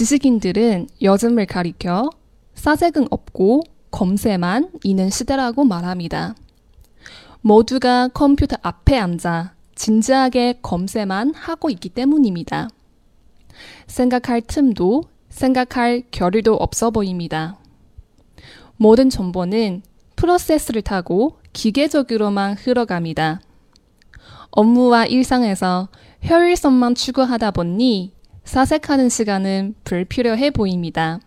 지식인들은 요즘을 가리켜 사색은 없고 검세만 있는 시대라고 말합니다. 모두가 컴퓨터 앞에 앉아 진지하게 검세만 하고 있기 때문입니다. 생각할 틈도 생각할 겨를도 없어 보입니다. 모든 정보는 프로세스를 타고 기계적으로만 흘러갑니다. 업무와 일상에서 효율성만 추구하다 보니 사색하는 시간은 불필요해 보입니다.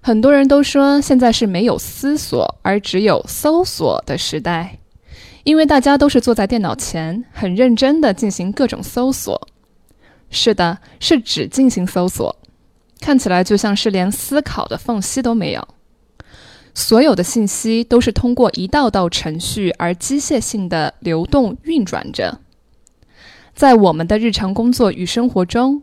很多人都说现在是没有思索而只有搜索的时代，因为大家都是坐在电脑前，很认真的进行各种搜索。是的，是只进行搜索，看起来就像是连思考的缝隙都没有。所有的信息都是通过一道道程序而机械性的流动运转着。在我们的日常工作与生活中，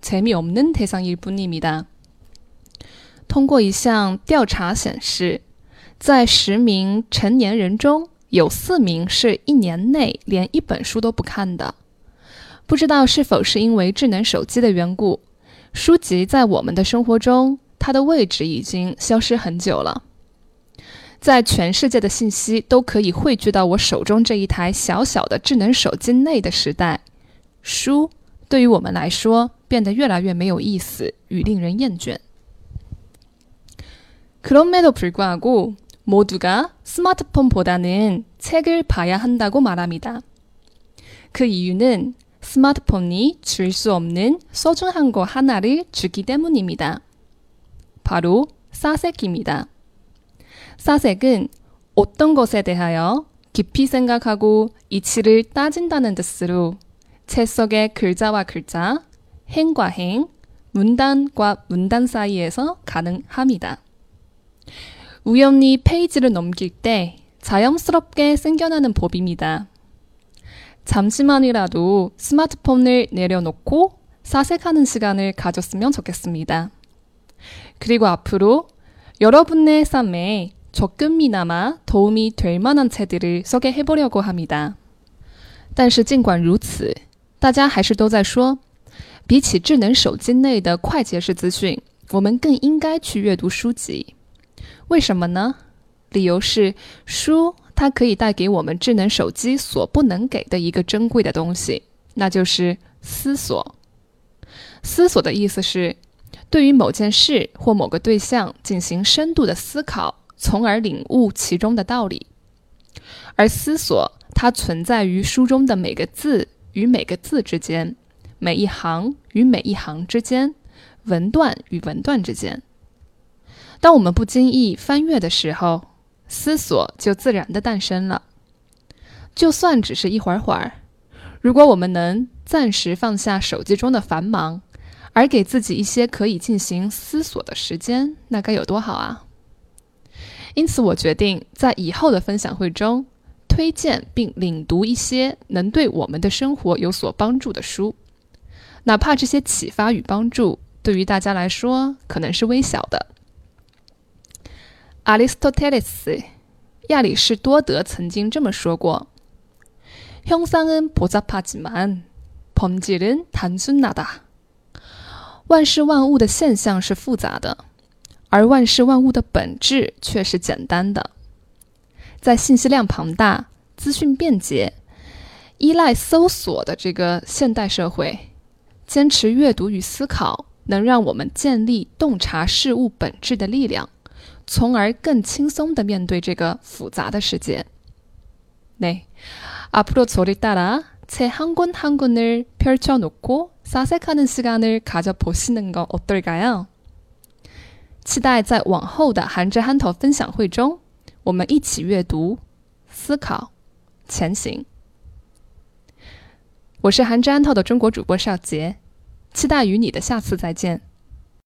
재미없는 대상일 뿐입니다. 通过一项调查显示，在十名成年人中有四名是一年内连一本书都不看的。不知道是否是因为智能手机的缘故，书籍在我们的生活中它的位置已经消失很久了。在全世界的信息都可以汇聚到我手中这一台小小的智能手机内的时代，书对于我们来说 变得越来越没有意思与令人厌倦。그럼에도불구하고모두가스마트폰보다는책을봐야한다고말합니다그이유는 스마트폰이 줄 수 없는 소중한 거 하나를 주기 때문입니다. 바로 사색입니다. 사색은 어떤 것에 대하여 깊이 생각하고 이치를 따진다는 뜻으로 책 속의 글자와 글자, 행과 행, 문단과 문단 사이에서 가능합니다. 우연히 페이지를 넘길 때 자연스럽게 생겨나는 법입니다. 잠시만이라도 스마트폰을 내려놓고 사색하는 시간을 가졌으면 좋겠습니다. 그리고 앞으로 여러분의 삶에 조금이나마 도움이 될 만한 책들을 소개해 보려고 합니다. 但是尽管如此，大家还是都在说， 比起智能手机内的快捷式资讯，我们更应该去阅读书籍。为什么呢？理由是书它可以带给我们智能手机所不能给的一个珍贵的东西，那就是思索。思索的意思是，对于某件事或某个对象进行深度的思考，从而领悟其中的道理。而思索，它存在于书中的每个字与每个字之间，每一行与每一行之间，文段与文段之间。当我们不经意翻阅的时候，思索就自然的诞生了。就算只是一会儿会儿，如果我们能暂时放下手机中的繁忙，而给自己一些可以进行思索的时间，那该有多好啊！因此，我决定在以后的分享会中推荐并领读一些能对我们的生活有所帮助的书，哪怕这些启发与帮助对于大家来说可能是微小的。亚里士多德勒斯，亚里士多德曾经这么说过：“형상은복잡하지만본질은단순하다。”万事万物的现象是复杂的，而万事万物的本质却是简单的。在信息量庞大、资讯便捷、依赖搜索的这个现代社会， 坚持阅读与思考，能让我们建立洞察事物本质的力量。从而更轻松地面对这个复杂的世界。네앞으로저를따라책한권한권을펼쳐놓고사색하는시간을가져보시는건어떨까요期待在往后的韩之憨头分享会中，我们一起阅读、思考、前行。 我是韩之安透的中国主播邵杰，期待与你的下次再见。